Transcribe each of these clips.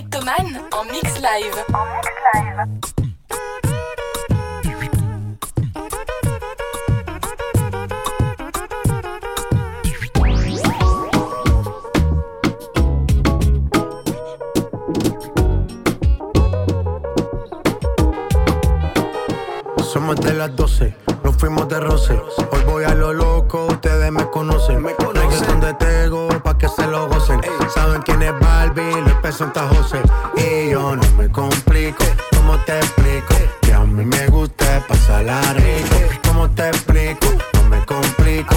Cryptoman en mix live. En mix live. Somos de las 12, nos fuimos de roce. Hoy voy a lo loco, ustedes me conocen. Me conocen de Tego, pa' que se lo gocen. Saben quién es Barbie, les presenta José. Y yo no me complico, ¿cómo te explico? Que a mí me gusta pasarla rico. ¿Cómo te explico? No me complico.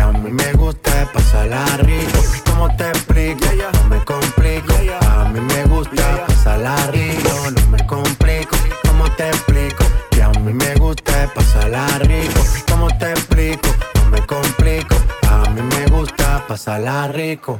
A mí me gusta pasarla rico. ¿Cómo te explico? No me complico. A mí me gusta pasarla rico. No me complico. ¿Cómo te explico? Que a mí me gusta pasarla rico. ¿Cómo te explico? No me complico. A mí me gusta pasarla rico.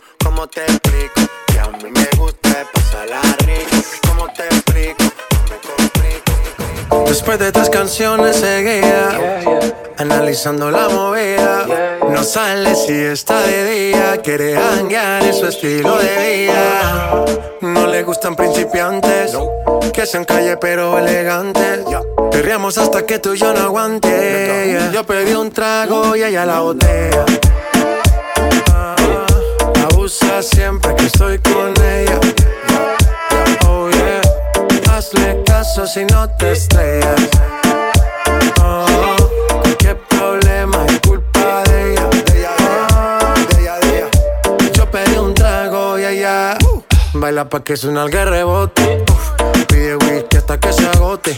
¿cómo te explico? Que a mí me gusta pasarla rico. ¿Cómo te explico? No me complico. Después de tres canciones seguía analizando la movida. No sale si está de día, quiere hanguear en su estilo de vida. No le gustan principiantes, que sean calle pero elegantes. Perreamos hasta que tú y yo no aguante. Yo pedí un trago y ella la botella. Siempre que estoy con ella. Oh yeah, hazle caso si no te estrellas. Oh, qué problema es culpa de ella. De ella, de ella, Yo pedí un trago y ella baila pa' que suena el rebote. Pide whisky hasta que se agote.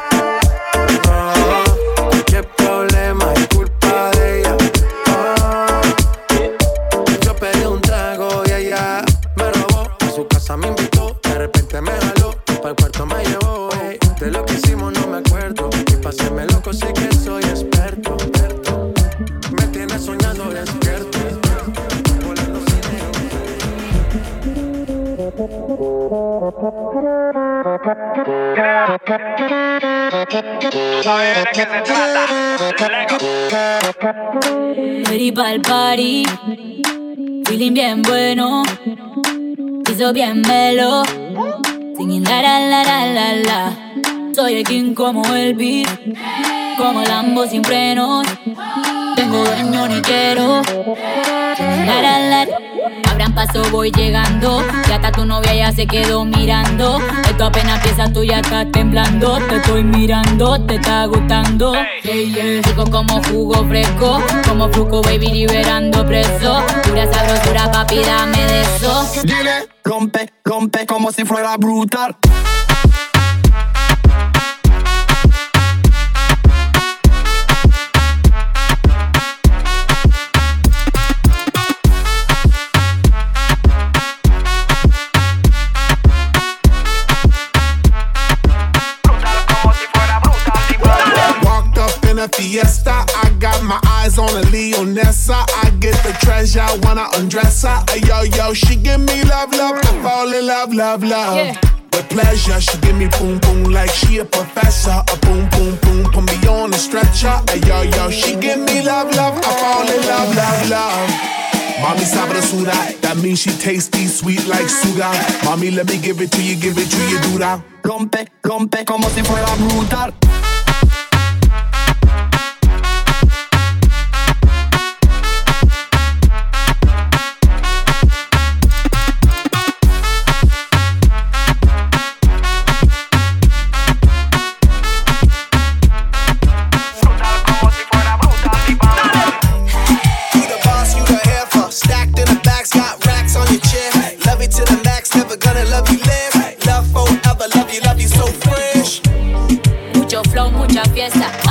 Ready pa'l party, feeling bien bueno, hizo bien melo, singing la la la la la la. Soy el king como el beat, como Lambo sin frenos. Tengo dueño ni quiero, la la la. Voy llegando. Ya hasta tu novia ya se quedó mirando. Esto apenas empieza, tú ya estás temblando. Te estoy mirando, te está gustando. Hey, como jugo fresco. Como fruco, baby, liberando preso. Pura sabrosura, papi, dame de eso. Dile, rompe, rompe como si fuera brutal. Treasure, wanna undress her. Yo, yo, she give me love, love. I fall in love, love, love. Yeah. With pleasure, she give me boom, boom like she a professor. A boom, boom, boom, put me on a stretcher. Yo, yo, she give me love, love. I fall in love, love, love. Mommy sabrosura, that means she tasty, sweet like sugar. Mommy, let me give it to you, give it to you, dura. Rompe, rompe como si fuera brutal. yes, I.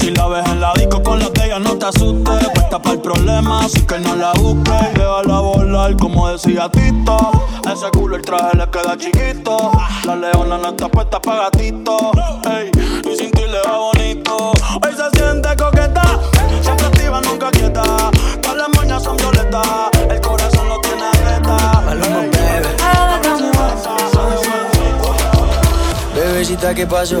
Si la ves en la disco con la de no te asustes. Puesta para el problema, así que no la busques. Déjala volar, como decía Tito. ese culo el traje le queda chiquito. La leona no está puesta para gatito. Y sin ti le va bonito. Hoy se siente coqueta, siempre activa, nunca quieta. Todas las moñas son violetas, el corazón lo tiene atleta. Bebecita, ¿qué pasó?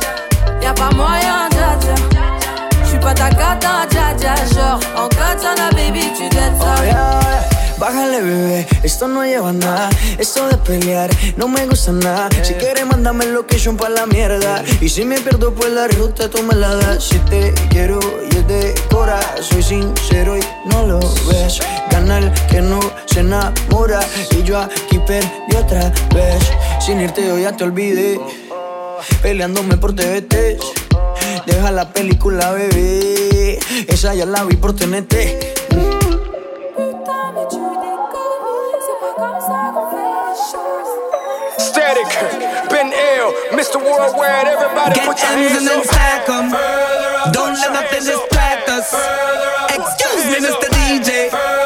Y'a pas moyen ya ya J'suis pas ta ya Genre en katana baby tu dettes ça oh, yeah, yeah. Bájale, bebé, esto no lleva nada. Esto de pelear no me gusta nada. Si quieres, mándame location pa' la mierda. Y si me pierdo, pues la ruta tú me la das. Si te quiero y es de cora, soy sincero y no lo ves. Gana el que no se enamora. Y yo aquí perdí otra vez. Sin irte, yo ya te olvidé. Peleándome por TVT. Deja la película, bebé. Esa ya la vi por TNT. Static, been ill, Mr. Worldwide, everybody Get put your hands up. stack 'em. Don't let nothing distract us. Excuse me, Mr. DJ.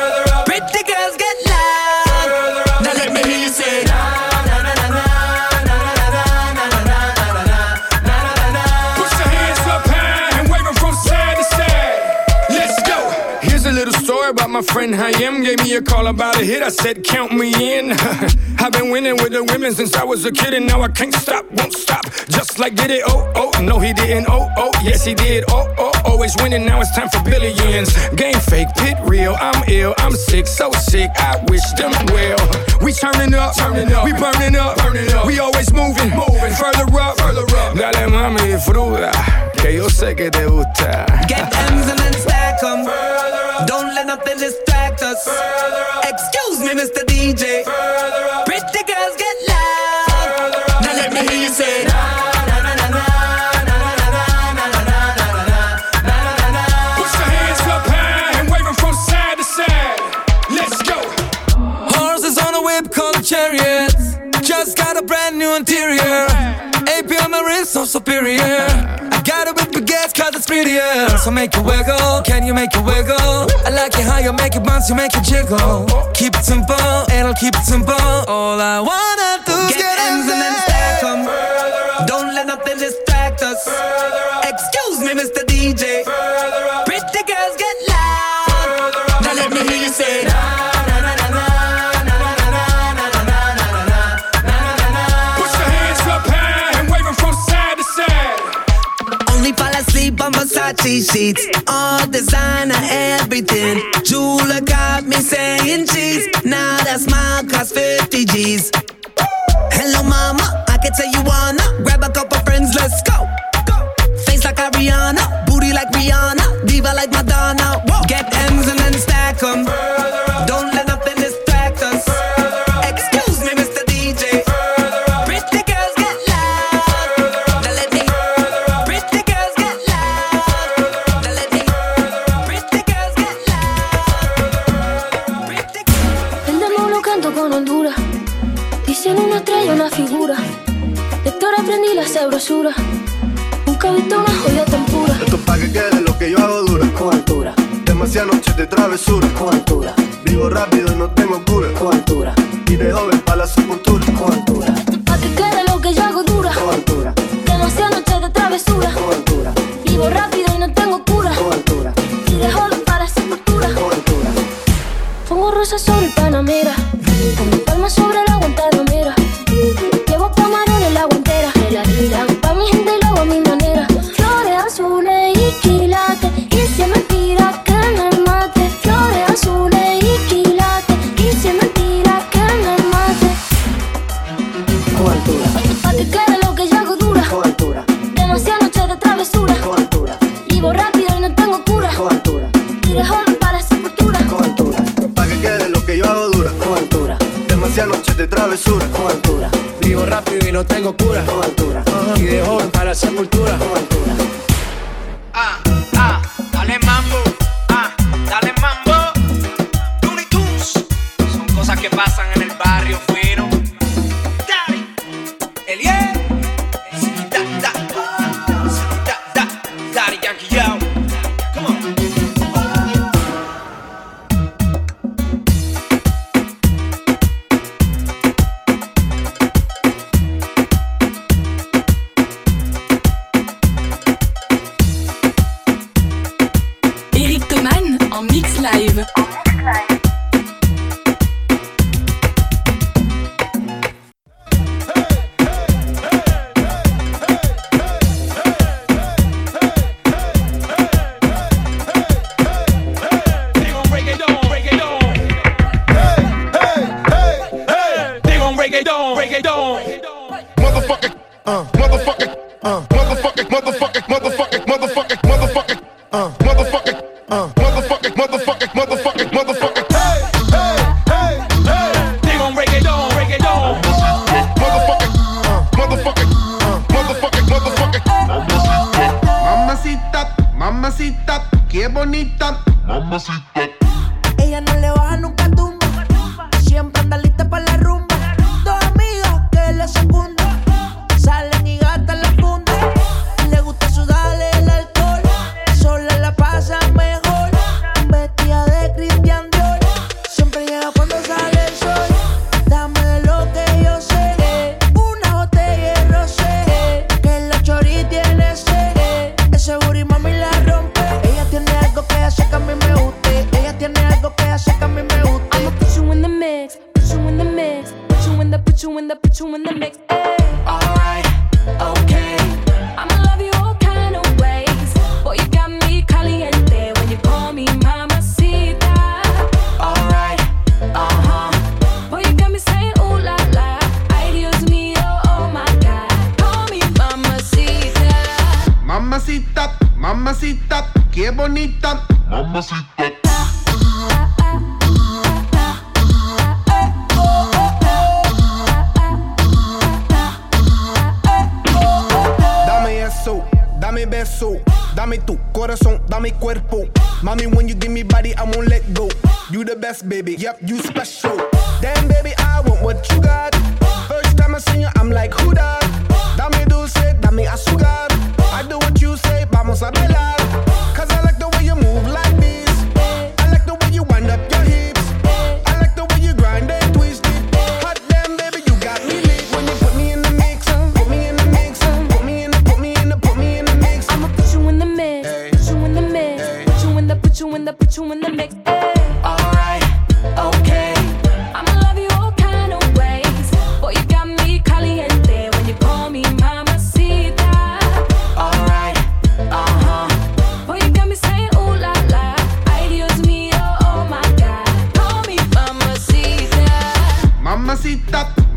Little story about my friend Hayem. Gave me a call about a hit. I said, Count me in. I've been winning with the women since I was a kid, and now I can't stop, won't stop. Just like did it, oh, oh, no, he didn't, oh, oh, yes, he did, oh, oh, always winning. Now it's time for billions. Game fake, pit real. I'm ill, I'm sick, so sick. I wish them well. We turning up, turning up, we burning up, burning up. We always moving, moving further up, further up. Dale mami, disfruta, que yo sé que te gusta. Get M's and then stack 'em. Don't let nothing distract us. Excuse me, Mr. DJ. Pretty girls get loud. Now let me hear you say. Put your hands up high and wave 'em from side to side. Let's go. Horses on a whip called chariots. Just got a brand new interior. AP on my wrist, so superior. It's prettier. So make it wiggle, can you make it wiggle? I like it how you make it bounce, you make it jiggle. Keep it simple, and I'll keep it simple. All I wanna do is get, M's and then stack 'em. Don't let nothing distract us. Excuse me, Mr. DJ. Versace sheets. All designer, everything. Jula got me saying cheese. Now that smile cost 50 G's. Hello, mama. I can tell you wanna grab a couple friends, let's go. Face like Ariana, booty like Rihanna, diva like Madonna. Get M's and then stack 'em. Don't Demasiadas noches de travesura. con altura, Vivo rápido y no tengo cura. con altura, Y de joven pa' la sepultura. con altura. Pa' que quede lo que yo hago dura. Con altura, Demasiadas noches de travesura. con altura, Vivo rápido y no tengo cura. con altura, Y dejo para sepultura. con altura. Pongo rosas sobre el Panamera.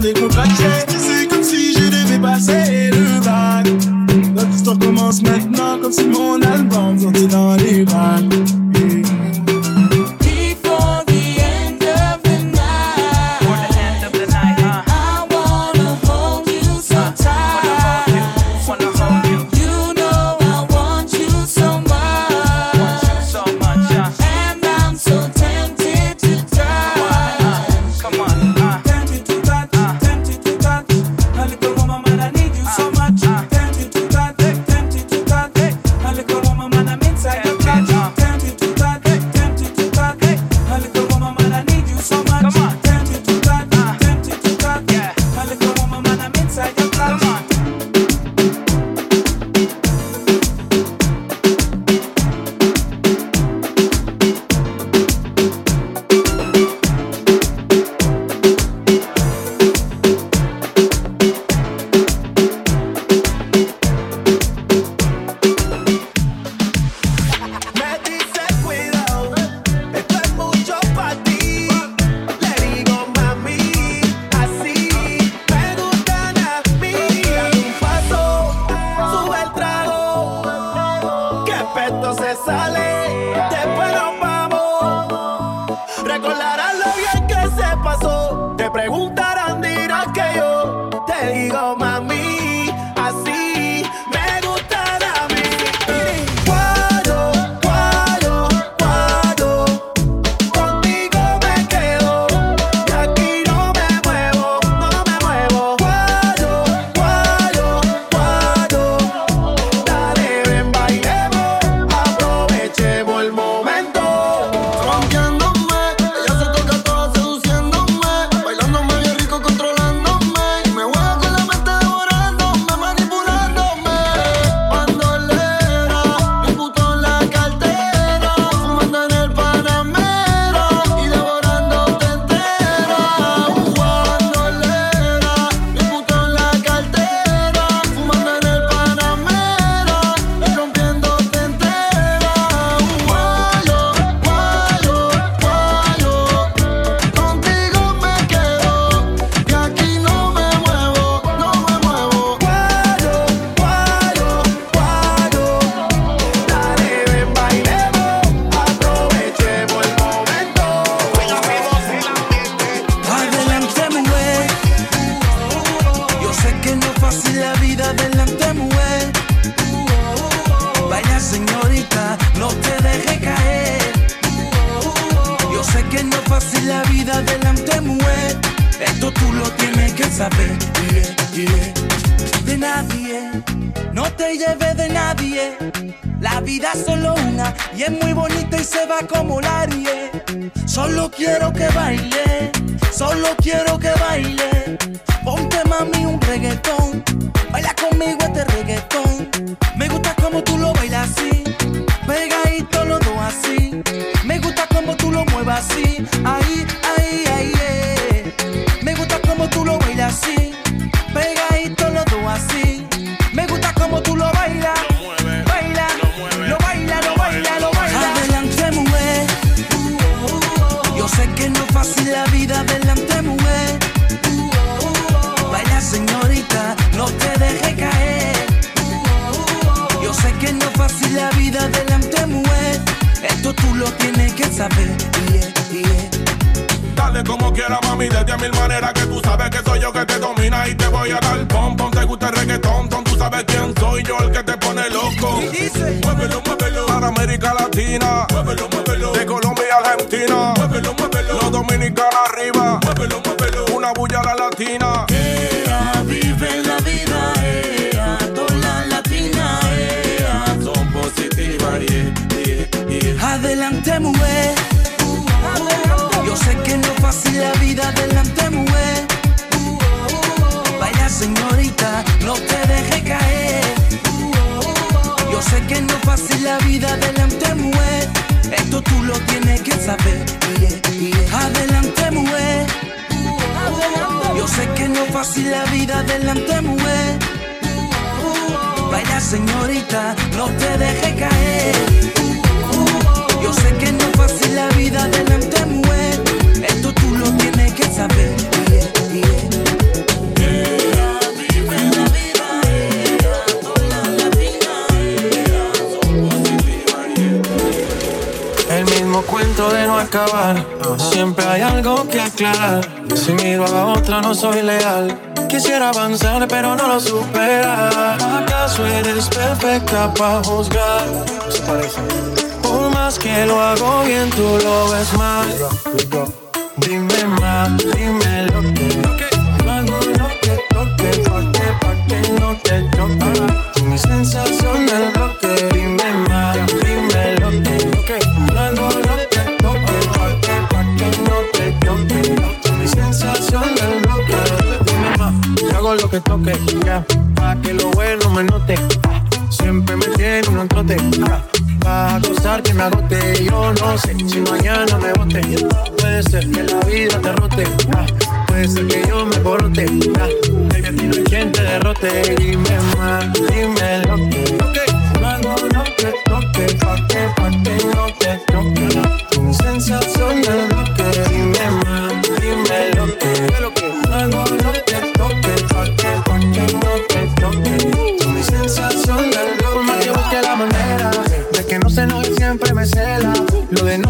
des back. Saber. Yeah, yeah. Dale como quiera, mami, desde a mil maneras que tú sabes que soy yo que te domina y te voy a dar pom pom. Te gusta el reggaetón, ton, tú sabes quién soy yo, el que te pone loco. Muévelo, muévelo. Para América Latina. Muévelo, muévelo. De Colombia y Argentina. Muévelo, muévelo. Los dominicanos arriba. Muévelo, muévelo. Una bulla a la latina. Yo sé que no es fácil la vida, adelante, mujer. Vaya señorita, no te deje caer. Yo sé que no es fácil la vida, adelante, mujer. Esto tú lo tienes que saber. Adelante, mujer. Yo sé que no es fácil la vida, adelante, mujer. Vaya señorita, no te deje caer. Yo sé que no es fácil la vida, adelante, mujer. Esto tú lo tienes que saber. Yeah, yeah. Cuento de no acabar. Siempre hay algo que aclarar. Si miro a otra, no soy leal. Quisiera avanzar, pero no lo supera. ¿Acaso eres perfecta para juzgar? Que lo hago bien, tú lo ves mal. Dime más, dime lo que. Hago lo que toque, pa' que, pa' que no te choque. Mi sensación del bloque, dime más, dime lo que. Hago lo que toque, pa' que, pa' que no te choque. Mi sensación del bloque, dime más. Yo hago lo que toque, ya, pa' que lo bueno me note. Siempre me tiene un trote, ah, va a costar que me agote. Yo no sé si mañana me bote. Puede ser que la vida te rote, ah, puede ser que yo me borote. ah, Baby, a ti no hay quien te derrote. Dime más, dime lo que. No hago lo que toque, pa' que, pa' que no te toque. Mi sensación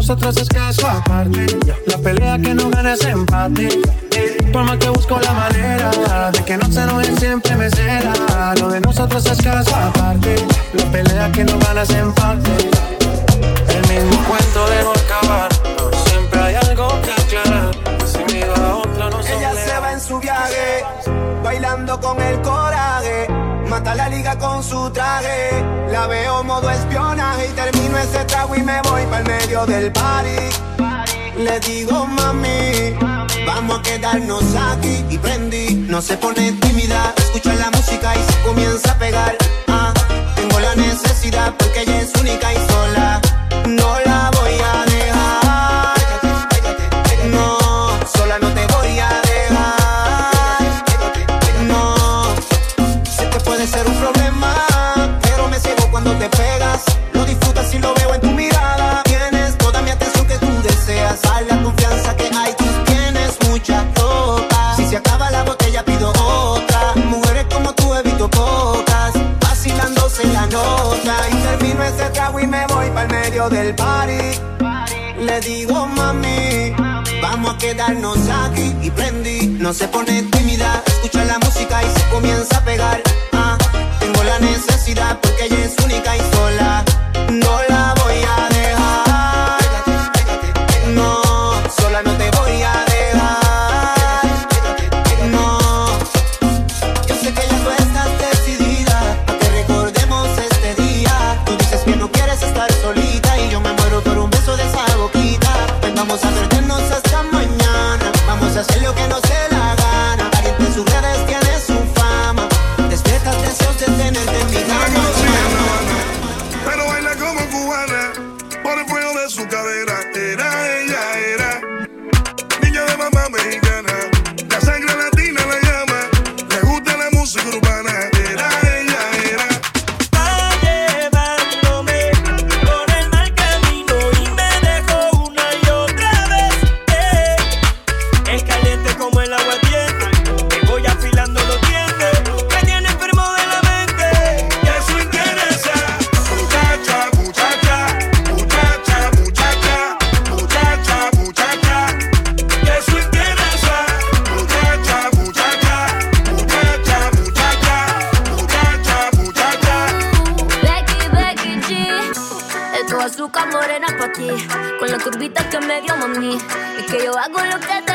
nosotros es caso aparte. La pelea que no gana es empate. Por más que busco la manera de que no se enojen, siempre me será. Lo de nosotros es caso aparte. La pelea que no gana es empate. El mismo cuento de no acabar. Siempre hay algo que aclarar. Ella se va en su viaje, bailando con el coraje Mata la liga con su traje. La veo modo espionaje y termino ese trago y me voy para el medio del party. Le digo mami, vamos a quedarnos aquí y prendí. No se pone tímida, escucha la música y se comienza a pegar. Ah, tengo la necesidad porque ella es única y sola. No la voy a me y me voy para el medio del party. Le digo mami, vamos a quedarnos aquí y prendí. No se pone tímida, escucha la música y se comienza a pegar. Ah, tengo la necesidad porque ella es única y sola. No mí. Es que yo hago lo que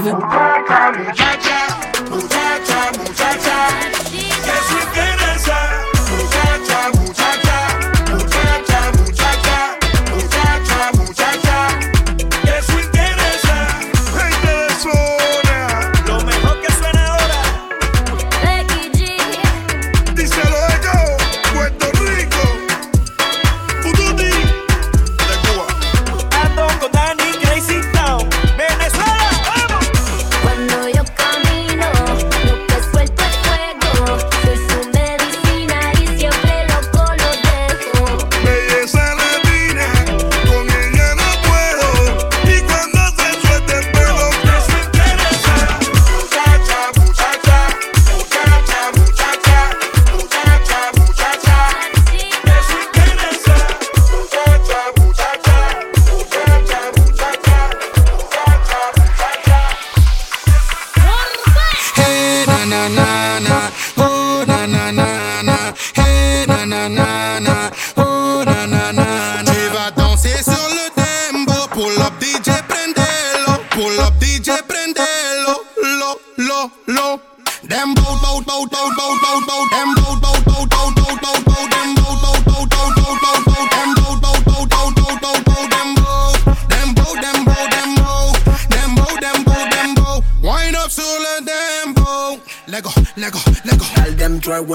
even.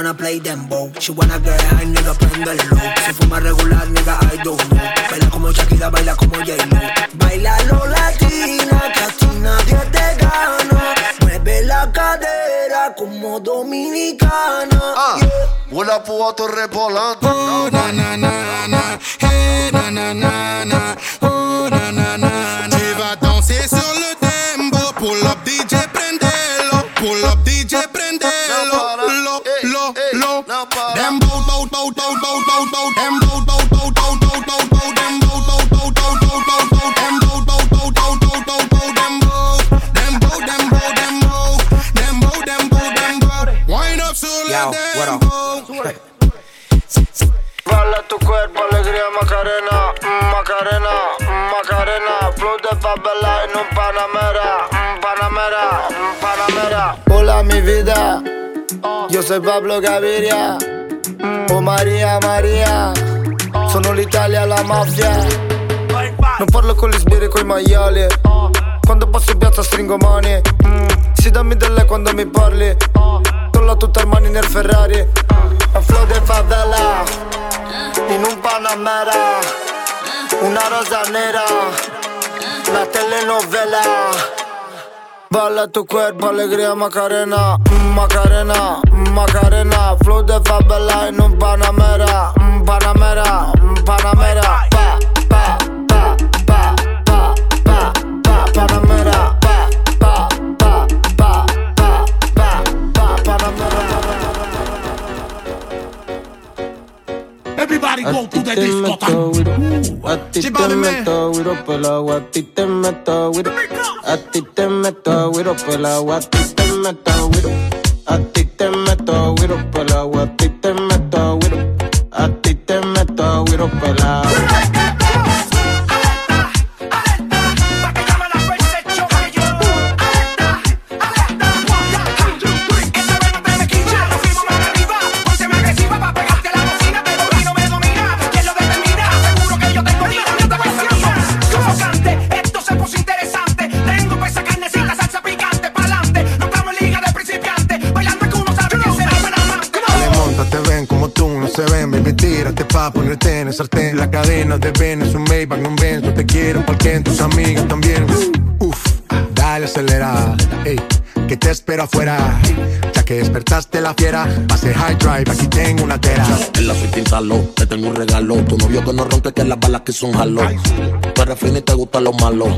I play them bow. She wanna get high, nigga, prende el low. Si fuma regular, nigga, I don't know. Baila como Shakira, baila como J-Lo. Baila lo latina, que a ti nadie te gana. Mueve la cadera como dominicana. Yeah. Voilà pour auto répondre. Oh na na na na, hey na na na na, yo soy Pablo Gaviria, oh Maria Maria, sono l'Italia la mafia. Non parlo con gli sbirri coi maiali, quando passo in piazza stringo mani, si dammi del lei quando mi parli, tolla tutte le mani nel Ferrari, a flow de favela, in un Panamera, una rosa nera, la telenovela. Balla tu cuerpo, alegría Macarena, mm, Macarena, mm, Macarena, flow de favela en un Panamera, mm, Panamera, Panamera, pa, pa, pa, pa, pa, pa, pa, Panamera, Everybody go to the disco güiro. A ti te meto, güiro, pelao. Oh, A ti te meto, güiro. A ti te meto, güiro, pelao. Oh, A ti te meto, güiro. A ti te meto, La cadena de Ben es un Maybach, un Benz, no te quiero porque tus amigas también. Uf, dale acelera, ey, que te espero afuera. Ya que despertaste la fiera, pase high drive, aquí tengo una tera. En la suite instaló, te tengo un regalo. Tu novio que no ronque que las balas que son jalo. Tú eres y te gustan los malos.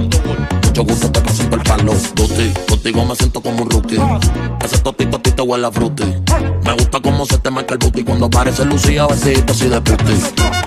Mucho gusto te paso el palo. Tuti, contigo me siento como un rookie. Ese totito a ti te huele a fruity. Me gusta cómo se te marca el booty cuando parece Lucía vestidito así de puti.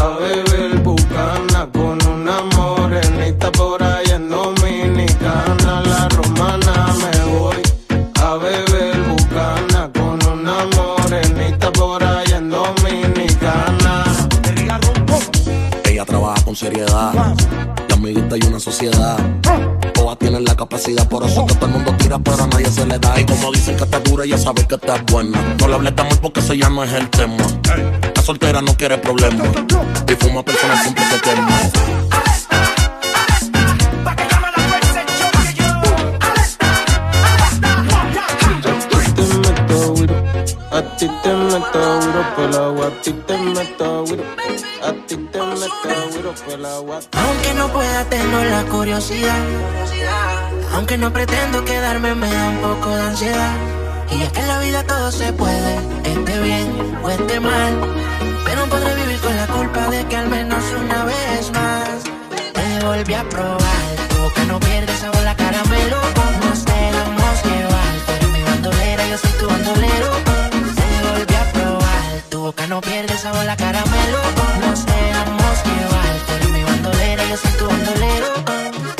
a beber bucana con una morenita por ahí en Dominicana. La romana me voy a beber bucana con una morenita por ahí en Dominicana. Ella trabaja con seriedad. Amiguita y una sociedad. Todas tienen la capacidad, por eso que todo el mundo tira, pero a nadie se le da. Y como dicen que está dura, ella sabe que está buena. No le hables amor porque ese ya no es el tema. La soltera no quiere problemas. Y fuma personas siempre que quema. Ti te meto, güiro, pelao. A ti te meto, güiro. A ti te meto, güiro, pelao. A ti- Aunque no pueda, tengo la curiosidad. Aunque no pretendo quedarme, me da un poco de ansiedad. Y es que en la vida todo se puede, esté bien o esté mal. Pero podré vivir con la culpa de que al menos una vez más te volví a probar. Tu boca no pierde sabor la caramelo. Boca no pierde sabor la caramelo. Nos dejamos llevar. Tú mi bandolera, yo soy tu bandolero.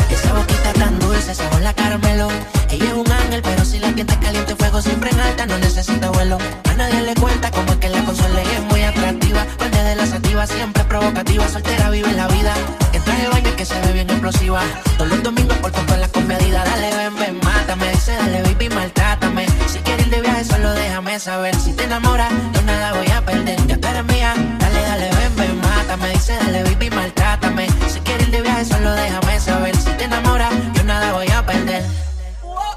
Esa boquita tan dulce, sabor la caramelo. Ella es un ángel, pero si la está caliente, fuego siempre en alta, no necesita vuelo. A nadie le cuenta cómo es que la consola ella es muy atractiva. Parte de la sativa, siempre provocativa, soltera vive la vida. En traje de baño que se ve bien explosiva. Todos los domingos por con la comedida. Dale, ven, ven, mátame. Dice, dale, baby, maltrátame. Si quieres ir de viaje, solo déjame saber. Si te enamoras, yo nada voy a perder. Ya tú eres mía. Dale, dale, ven, ven, mátame. Dice, dale, baby, maltrátame. Si quieres ir de viaje, solo déjame saber. Si te enamoras, yo nada voy a perder.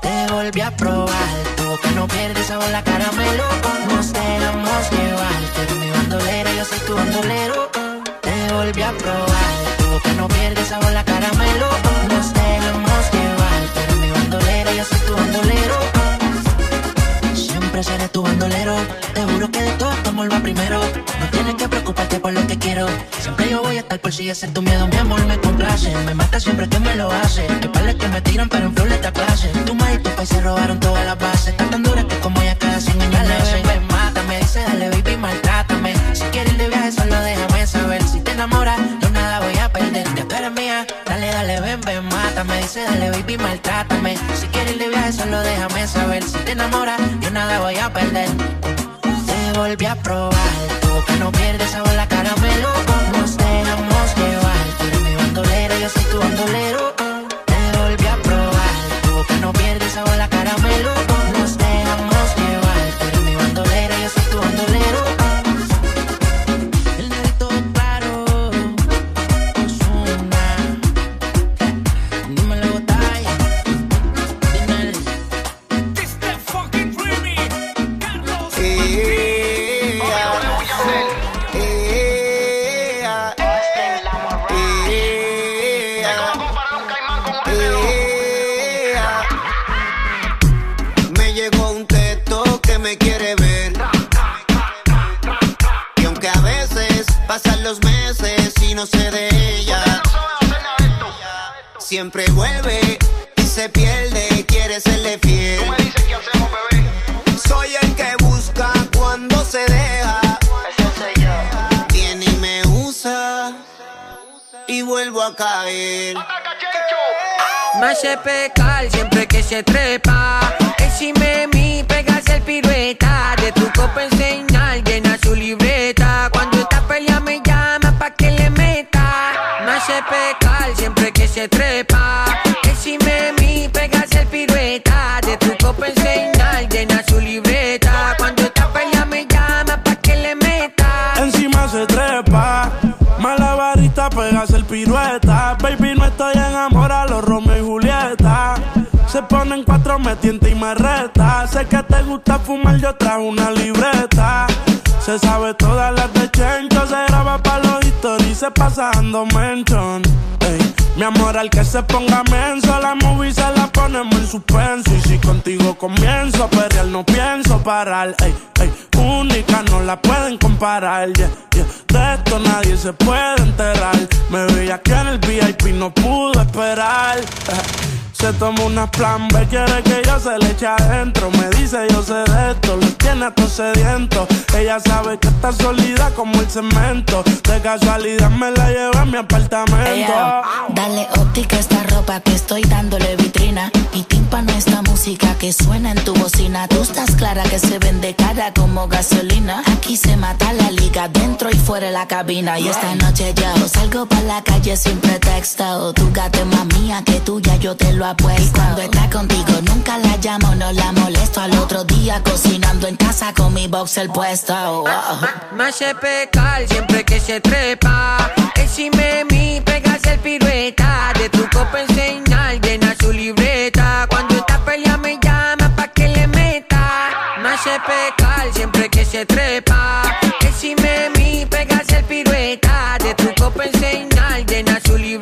Te volví a probar, tu boca no pierde sabor la caramelo. Nos dejamos llevar, tú mi bandolera, yo soy tu bandolero. Te volví a probar, tu boca no pierde sabor la caramelo. Nos dejamos llevar, tú mi bandolera, yo soy tu bandolero. Siempre seré tu bandolero, te juro que de todo tomo el va primero. No tienes que preocuparte por lo que quiero. Siempre yo voy a estar por si ese es tu miedo, mi amor me complace. Me mata siempre que me lo hace. Que parles que me tiran, pero en flor le clase. Tu madre y tu país se robaron todas las bases. Están tan duras que como ella cada 100 años le. Ven, mátame, dice dale baby, maltrátame. Si quieres de viaje, solo déjame saber. Si te enamoras, dale, ven, ven, mátame. Dice dale baby, maltrátame. Si quieres ir de viaje, solo déjame saber. Si te enamoras, yo nada voy a perder. Te volví a probar, tu boca no pierde sabor la caramelo. Nos dejamos llevar, tú eres mi bandolera, yo soy tu bandolero. Caer. Me hace pecar siempre que se trepa. Encima mi pegas el pirueta. De tu copa enseñar, llena su libreta. Cuando está pelea me llama pa' que le meta. Me hace pecar siempre que se trepa. Ponen cuatro, me tienta y me reta. Sé que te gusta fumar, yo trajo una libreta. Se sabe todas las de Chencho, se graba pa' los stories, se pasa dando mention. Mi amor, al que se ponga menso, la movie se la ponemos en suspenso. Y si contigo comienzo a no pienso parar. Ey, ey, única, no la pueden comparar. Yeah, yeah. De esto nadie se puede enterar. Me veía que en el VIP no pudo esperar. Se toma una plan B, quiere que yo se le eche adentro. Me dice yo sé de esto, lo tiene a todos sedientos. Ella sabe que está sólida como el cemento. De casualidad me la llevo a mi apartamento. Ella, dale óptica a esta ropa que estoy dándole vitrina. Y tímpano esta música que suena en tu bocina. Tú estás clara que se vende cara como gasolina. Aquí se mata la liga dentro y fuera de la cabina. Y esta noche yo salgo para la calle sin pretexto. Tu gato es más mía que tuya, yo te lo apuesto. Y cuando está contigo nunca la llamo, no la molesto. Al otro día cocinando en casa con mi boxer puesto. Oh. Me hace pecar siempre que se trepa. Encima mi pegas el pirueta. De tu copa enseñar, llena su hace pecar siempre que se trepa. Encima mi pegas el pirueta. De tu copa enseñar, llena su libreta.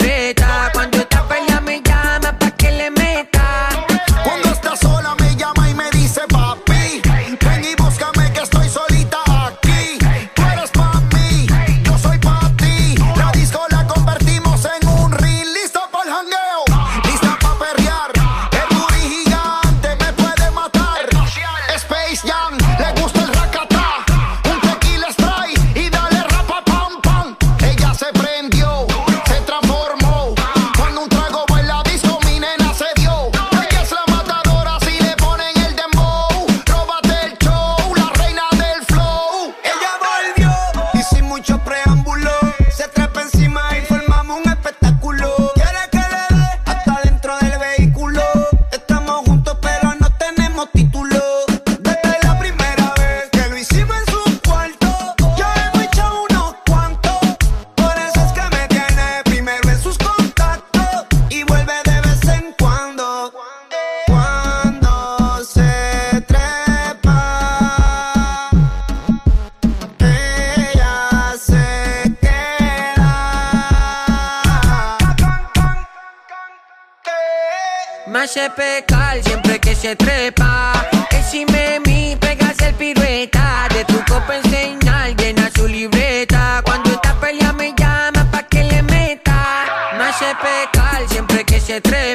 Hace pecar siempre que se trepa. Encima mi pegas el pirueta. De tu copa enseñar, llena su libreta. Cuando está pelea me llama pa' que le meta. Me hace pecar siempre que se trepa.